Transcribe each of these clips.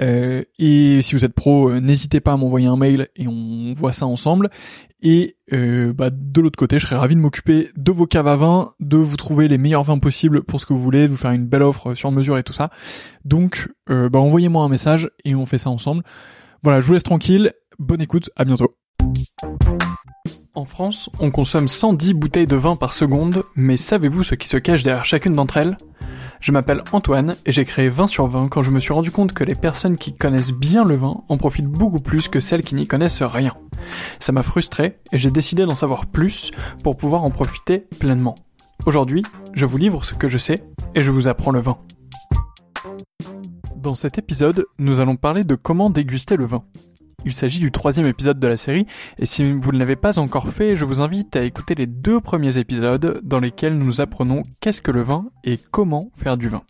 Euh, et si vous êtes pro, euh, n'hésitez pas à m'envoyer un mail et on voit ça ensemble. Et euh, bah, de l'autre côté, je serais ravi de m'occuper de vos caves à vin, de vous trouver les meilleurs vins possibles pour ce que vous voulez, de vous faire une belle offre sur mesure et tout ça. Donc, bah, envoyez-moi un message et on fait ça ensemble. Voilà, je vous laisse tranquille. Bonne écoute, à bientôt. En France, on consomme 110 bouteilles de vin par seconde, mais savez-vous ce qui se cache derrière chacune d'entre elles? Je m'appelle Antoine et j'ai créé 20 sur 20 quand je me suis rendu compte que les personnes qui connaissent bien le vin en profitent beaucoup plus que celles qui n'y connaissent rien. Ça m'a frustré et j'ai décidé d'en savoir plus pour pouvoir en profiter pleinement. Aujourd'hui, je vous livre ce que je sais et je vous apprends le vin. Dans cet épisode, nous allons parler de comment déguster le vin. Il s'agit du troisième épisode de la série, et si vous ne l'avez pas encore fait, je vous invite à écouter les deux premiers épisodes dans lesquels nous apprenons qu'est-ce que le vin et comment faire du vin.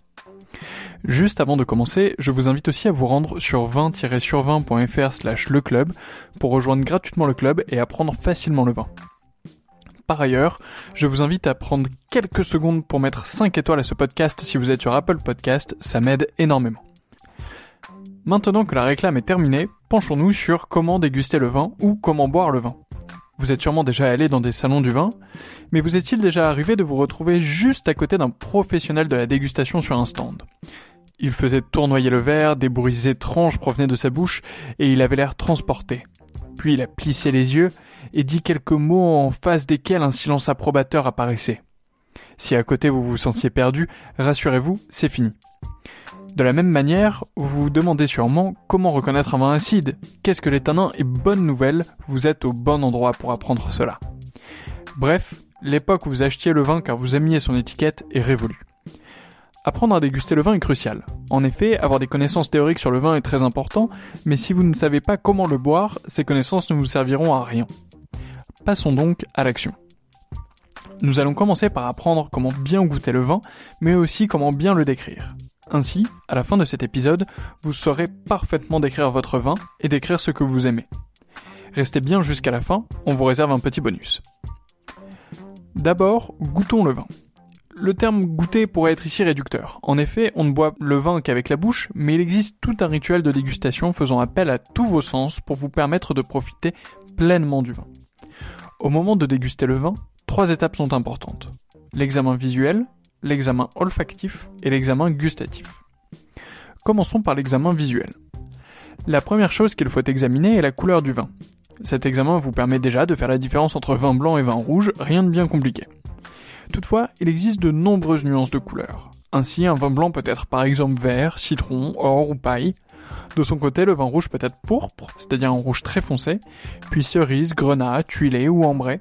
Juste avant de commencer, je vous invite aussi à vous rendre sur 20-sur20.fr slash le club pour rejoindre gratuitement le club et apprendre facilement le vin. Par ailleurs, je vous invite à prendre quelques secondes pour mettre 5 étoiles à ce podcast si vous êtes sur Apple Podcast, ça m'aide énormément. Maintenant que la réclame est terminée, penchons-nous sur comment déguster le vin ou comment boire le vin. Vous êtes sûrement déjà allé dans des salons du vin, mais vous est-il déjà arrivé de vous retrouver juste à côté d'un professionnel de la dégustation sur un stand? Il faisait tournoyer le verre, des bruits étranges provenaient de sa bouche, et il avait l'air transporté. Puis il a plissé les yeux et dit quelques mots en face desquels un silence approbateur apparaissait. Si à côté vous vous sentiez perdu, rassurez-vous, c'est fini. De la même manière, vous vous demandez sûrement comment reconnaître un vin acide. Qu'est-ce que les tanins Et bonne nouvelle, vous êtes au bon endroit pour apprendre cela. Bref, l'époque où vous achetiez le vin car vous aimiez son étiquette est révolue. Apprendre à déguster le vin est crucial. En effet, avoir des connaissances théoriques sur le vin est très important, mais si vous ne savez pas comment le boire, ces connaissances ne vous serviront à rien. Passons donc à l'action. Nous allons commencer par apprendre comment bien goûter le vin, mais aussi comment bien le décrire. Ainsi, à la fin de cet épisode, vous saurez parfaitement décrire votre vin et décrire ce que vous aimez. Restez bien jusqu'à la fin, on vous réserve un petit bonus. D'abord, goûtons le vin. Le terme goûter pourrait être ici réducteur. En effet, on ne boit le vin qu'avec la bouche, mais il existe tout un rituel de dégustation faisant appel à tous vos sens pour vous permettre de profiter pleinement du vin. Au moment de déguster le vin, trois étapes sont importantes. L'examen visuel, l'examen olfactif et l'examen gustatif. Commençons par l'examen visuel. La première chose qu'il faut examiner est la couleur du vin. Cet examen vous permet déjà de faire la différence entre vin blanc et vin rouge, rien de bien compliqué. Toutefois, il existe de nombreuses nuances de couleurs. Ainsi, un vin blanc peut être par exemple vert, citron, or ou paille. De son côté, le vin rouge peut être pourpre, c'est-à-dire un rouge très foncé, puis cerise, grenat, tuilé ou ambré.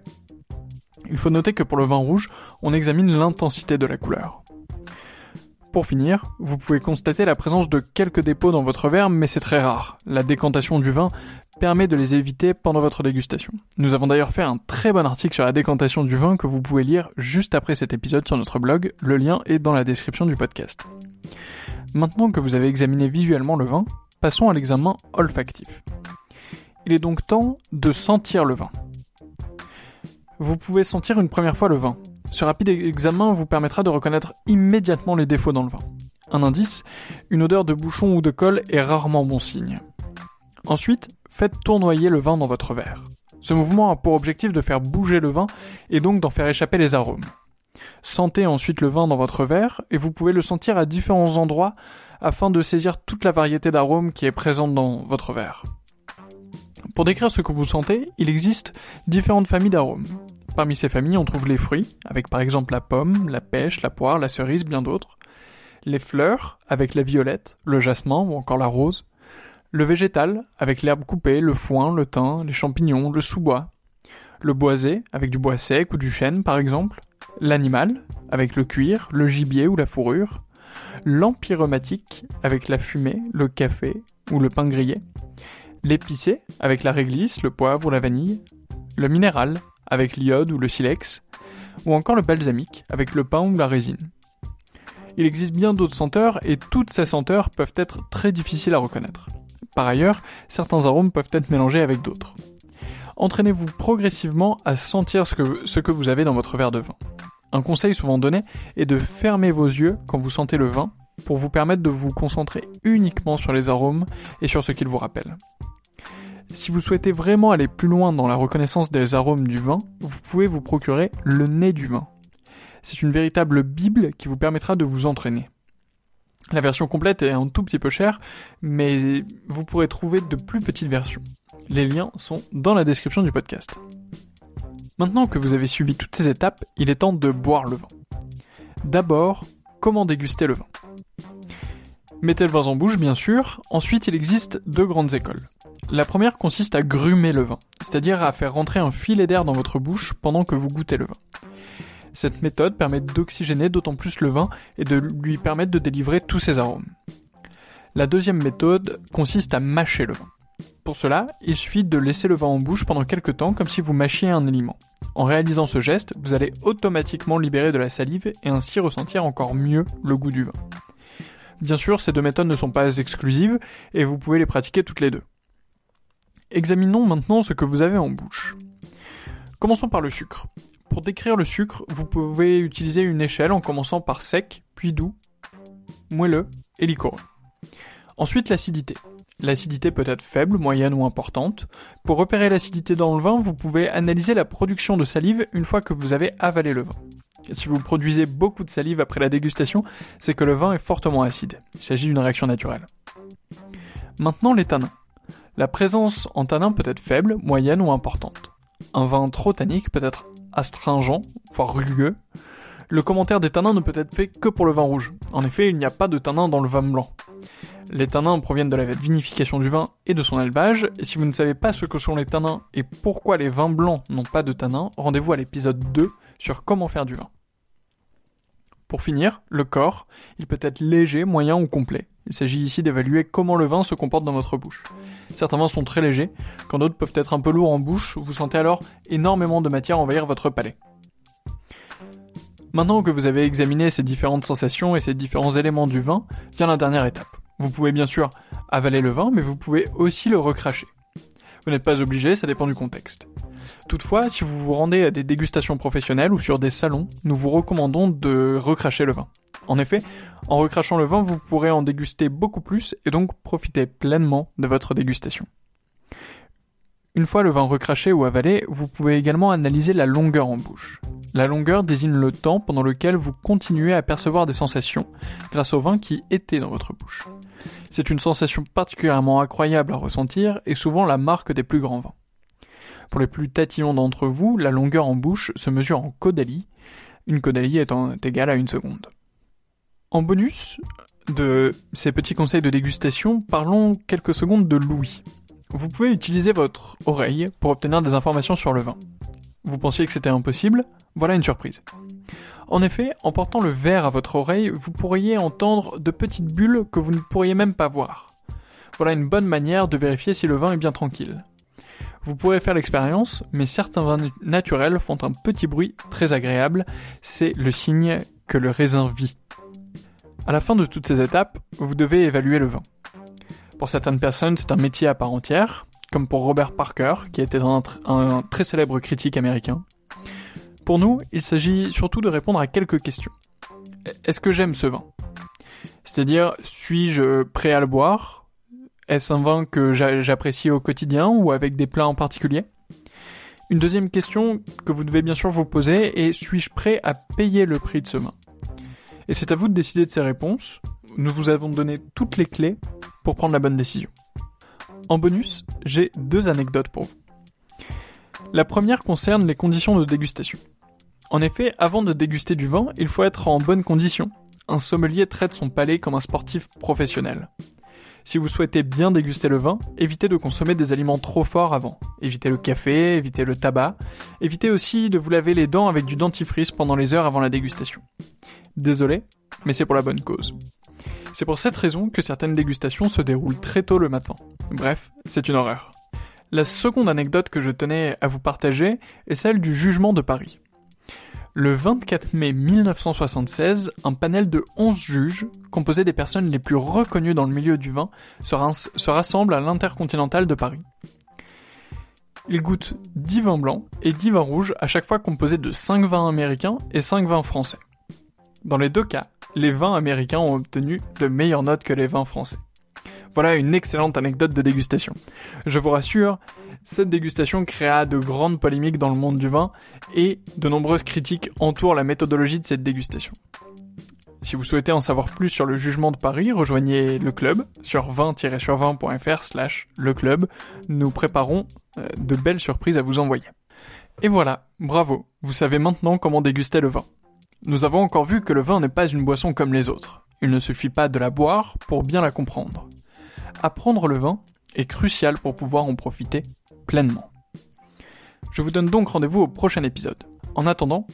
Il faut noter que pour le vin rouge, on examine l'intensité de la couleur. Pour finir, vous pouvez constater la présence de quelques dépôts dans votre verre, mais c'est très rare. La décantation du vin permet de les éviter pendant votre dégustation. Nous avons d'ailleurs fait un très bon article sur la décantation du vin que vous pouvez lire juste après cet épisode sur notre blog, le lien est dans la description du podcast. Maintenant que vous avez examiné visuellement le vin, passons à l'examen olfactif. Il est donc temps de sentir le vin. Vous pouvez sentir une première fois le vin, ce rapide examen vous permettra de reconnaître immédiatement les défauts dans le vin. Un indice, une odeur de bouchon ou de colle est rarement bon signe. Ensuite, faites tournoyer le vin dans votre verre. Ce mouvement a pour objectif de faire bouger le vin et donc d'en faire échapper les arômes. Sentez ensuite le vin dans votre verre et vous pouvez le sentir à différents endroits afin de saisir toute la variété d'arômes qui est présente dans votre verre. Pour décrire ce que vous sentez, il existe différentes familles d'arômes. Parmi ces familles, on trouve les fruits, avec par exemple la pomme, la pêche, la poire, la cerise, bien d'autres. Les fleurs, avec la violette, le jasmin ou encore la rose. Le végétal, avec l'herbe coupée, le foin, le thym, les champignons, le sous-bois. Le boisé, avec du bois sec ou du chêne par exemple. L'animal, avec le cuir, le gibier ou la fourrure. L'empyromatique, avec la fumée, le café ou le pain grillé. L'épicé, avec la réglisse, le poivre ou la vanille. Le minéral, avec l'iode ou le silex, ou encore le balsamique, avec le pain ou la résine. Il existe bien d'autres senteurs et toutes ces senteurs peuvent être très difficiles à reconnaître. Par ailleurs, certains arômes peuvent être mélangés avec d'autres. Entraînez-vous progressivement à sentir ce que, vous avez dans votre verre de vin. Un conseil souvent donné est de fermer vos yeux quand vous sentez le vin pour vous permettre de vous concentrer uniquement sur les arômes et sur ce qu'ils vous rappellent. Si vous souhaitez vraiment aller plus loin dans la reconnaissance des arômes du vin, vous pouvez vous procurer le nez du vin. C'est une véritable bible qui vous permettra de vous entraîner. La version complète est un tout petit peu chère, mais vous pourrez trouver de plus petites versions. Les liens sont dans la description du podcast. Maintenant que vous avez suivi toutes ces étapes, il est temps de boire le vin. D'abord, comment déguster le vin? Mettez le vin en bouche, bien sûr. Ensuite, il existe deux grandes écoles. La première consiste à grumer le vin, c'est-à-dire à faire rentrer un filet d'air dans votre bouche pendant que vous goûtez le vin. Cette méthode permet d'oxygéner d'autant plus le vin et de lui permettre de délivrer tous ses arômes. La deuxième méthode consiste à mâcher le vin. Pour cela, il suffit de laisser le vin en bouche pendant quelques temps comme si vous mâchiez un aliment. En réalisant ce geste, vous allez automatiquement libérer de la salive et ainsi ressentir encore mieux le goût du vin. Bien sûr, ces deux méthodes ne sont pas exclusives et vous pouvez les pratiquer toutes les deux. Examinons maintenant ce que vous avez en bouche. Commençons par le sucre. Pour décrire le sucre, vous pouvez utiliser une échelle en commençant par sec, puis doux, moelleux et liquoreux. Ensuite l'acidité. L'acidité peut être faible, moyenne ou importante. Pour repérer l'acidité dans le vin, vous pouvez analyser la production de salive une fois que vous avez avalé le vin. Si vous produisez beaucoup de salive après la dégustation, c'est que le vin est fortement acide. Il s'agit d'une réaction naturelle. Maintenant les tanins. La présence en tanin peut être faible, moyenne ou importante. Un vin trop tannique peut être astringent, voire rugueux. Le commentaire des tanins ne peut être fait que pour le vin rouge. En effet, il n'y a pas de tanins dans le vin blanc. Les tanins proviennent de la vinification du vin et de son élevage, si vous ne savez pas ce que sont les tanins et pourquoi les vins blancs n'ont pas de tanins, rendez-vous à l'épisode 2 sur comment faire du vin. Pour finir, le corps, il peut être léger, moyen ou complet. Il s'agit ici d'évaluer comment le vin se comporte dans votre bouche. Certains vins sont très légers, quand d'autres peuvent être un peu lourds en bouche, vous sentez alors énormément de matière envahir votre palais. Maintenant que vous avez examiné ces différentes sensations et ces différents éléments du vin, vient la dernière étape. Vous pouvez bien sûr avaler le vin, mais vous pouvez aussi le recracher. Vous n'êtes pas obligé, ça dépend du contexte. Toutefois, si vous vous rendez à des dégustations professionnelles ou sur des salons, nous vous recommandons de recracher le vin. En effet, en recrachant le vin, vous pourrez en déguster beaucoup plus et donc profiter pleinement de votre dégustation. Une fois le vin recraché ou avalé, vous pouvez également analyser la longueur en bouche. La longueur désigne le temps pendant lequel vous continuez à percevoir des sensations grâce au vin qui était dans votre bouche. C'est une sensation particulièrement incroyable à ressentir et souvent la marque des plus grands vins. Pour les plus tatillons d'entre vous, la longueur en bouche se mesure en caudalie, une caudalie étant égale à une seconde. En bonus de ces petits conseils de dégustation, parlons quelques secondes de l'ouïe. Vous pouvez utiliser votre oreille pour obtenir des informations sur le vin. Vous pensiez que c'était impossible? Voilà une surprise. En effet, en portant le verre à votre oreille, vous pourriez entendre de petites bulles que vous ne pourriez même pas voir. Voilà une bonne manière de vérifier si le vin est bien tranquille. Vous pourrez faire l'expérience, mais certains vins naturels font un petit bruit très agréable, c'est le signe que le raisin vit. À la fin de toutes ces étapes, vous devez évaluer le vin. Pour certaines personnes, c'est un métier à part entière, comme pour Robert Parker, qui était un, un très célèbre critique américain. Pour nous, il s'agit surtout de répondre à quelques questions. Est-ce que j'aime ce vin? C'est-à-dire, suis-je prêt à le boire? Est-ce un vin que j'apprécie au quotidien ou avec des plats en particulier? Une deuxième question que vous devez bien sûr vous poser est suis-je prêt à payer le prix de ce vin? Et c'est à vous de décider de ces réponses. Nous vous avons donné toutes les clés pour prendre la bonne décision. En bonus, j'ai deux anecdotes pour vous. La première concerne les conditions de dégustation. En effet, avant de déguster du vin, il faut être en bonne condition. Un sommelier traite son palais comme un sportif professionnel. Si vous souhaitez bien déguster le vin, évitez de consommer des aliments trop forts avant. Évitez le café, évitez le tabac. Évitez aussi de vous laver les dents avec du dentifrice pendant les heures avant la dégustation. Désolé, mais c'est pour la bonne cause. C'est pour cette raison que certaines dégustations se déroulent très tôt le matin. Bref, c'est une horreur. La seconde anecdote que je tenais à vous partager est celle du jugement de Paris. Le 24 mai 1976, un panel de 11 juges, composé des personnes les plus reconnues dans le milieu du vin, se, rassemble à l'Intercontinental de Paris. Ils goûtent 10 vins blancs et 10 vins rouges à chaque fois composés de 5 vins américains et 5 vins français. Dans les deux cas, les vins américains ont obtenu de meilleures notes que les vins français. Voilà une excellente anecdote de dégustation. Je vous rassure, cette dégustation créa de grandes polémiques dans le monde du vin et de nombreuses critiques entourent la méthodologie de cette dégustation. Si vous souhaitez en savoir plus sur le jugement de Paris, rejoignez le club sur 20-sur20.fr slash le club. Nous préparons euh, de belles surprises à vous envoyer. Et voilà, bravo, vous savez maintenant comment déguster le vin. Nous avons encore vu que le vin n'est pas une boisson comme les autres. Il ne suffit pas de la boire pour bien la comprendre. Apprendre le vin est crucial pour pouvoir en profiter pleinement. Je vous donne donc rendez-vous au prochain épisode. En attendant,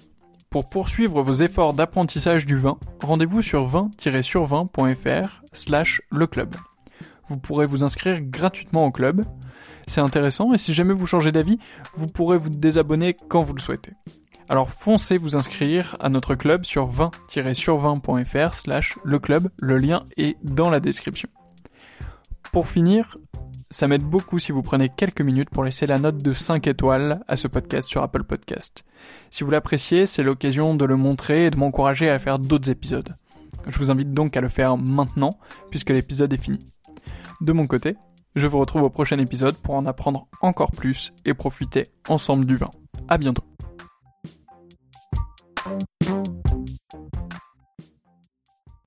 pour poursuivre vos efforts d'apprentissage du vin, rendez-vous sur 20-sur20.fr slash le club. Vous pourrez vous inscrire gratuitement au club. C'est intéressant et si jamais vous changez d'avis, vous pourrez vous désabonner quand vous le souhaitez. Alors foncez vous inscrire à notre club sur 20-sur20.fr slash le club, le lien est dans la description. Pour finir, ça m'aide beaucoup si vous prenez quelques minutes pour laisser la note de 5 étoiles à ce podcast sur Apple Podcast. Si vous l'appréciez, c'est l'occasion de le montrer et de m'encourager à faire d'autres épisodes. Je vous invite donc à le faire maintenant, puisque l'épisode est fini. De mon côté, je vous retrouve au prochain épisode pour en apprendre encore plus et profiter ensemble du vin. À bientôt. Thank you.